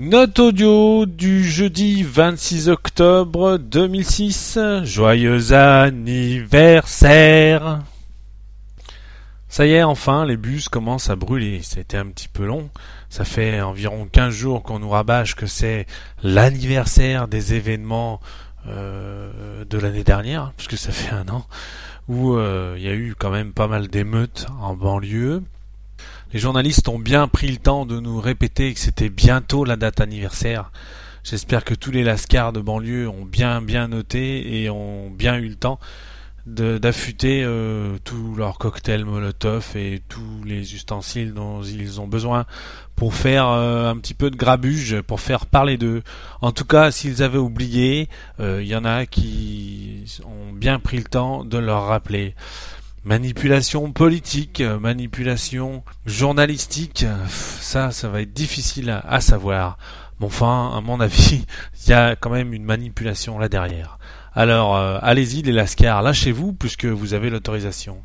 Note audio du jeudi 26 octobre 2006. Joyeux anniversaire. Ça y est, enfin, les bus commencent à brûler. C'était un petit peu long. Ça fait environ 15 jours qu'on nous rabâche que c'est l'anniversaire des événements euh, de l'année dernière, puisque ça fait un an, où euh, il y a eu quand même pas mal d'émeutes en banlieue. Les journalistes ont bien pris le temps de nous répéter que c'était bientôt la date anniversaire. J'espère que tous les lascars de banlieue ont bien bien noté et ont bien eu le temps d'affûter euh, tous leurs cocktails Molotov et tous les ustensiles dont ils ont besoin pour faire euh, un petit peu de grabuge, pour faire parler d'eux. En tout cas, s'ils avaient oublié, euh, il y en a qui ont bien pris le temps de leur rappeler. Manipulation politique, manipulation journalistique, ça, ça va être difficile à, savoir. Mais enfin, à mon avis, il y a quand même une manipulation là derrière. Alors, euh, allez-y les lascars, lâchez-vous puisque vous avez l'autorisation.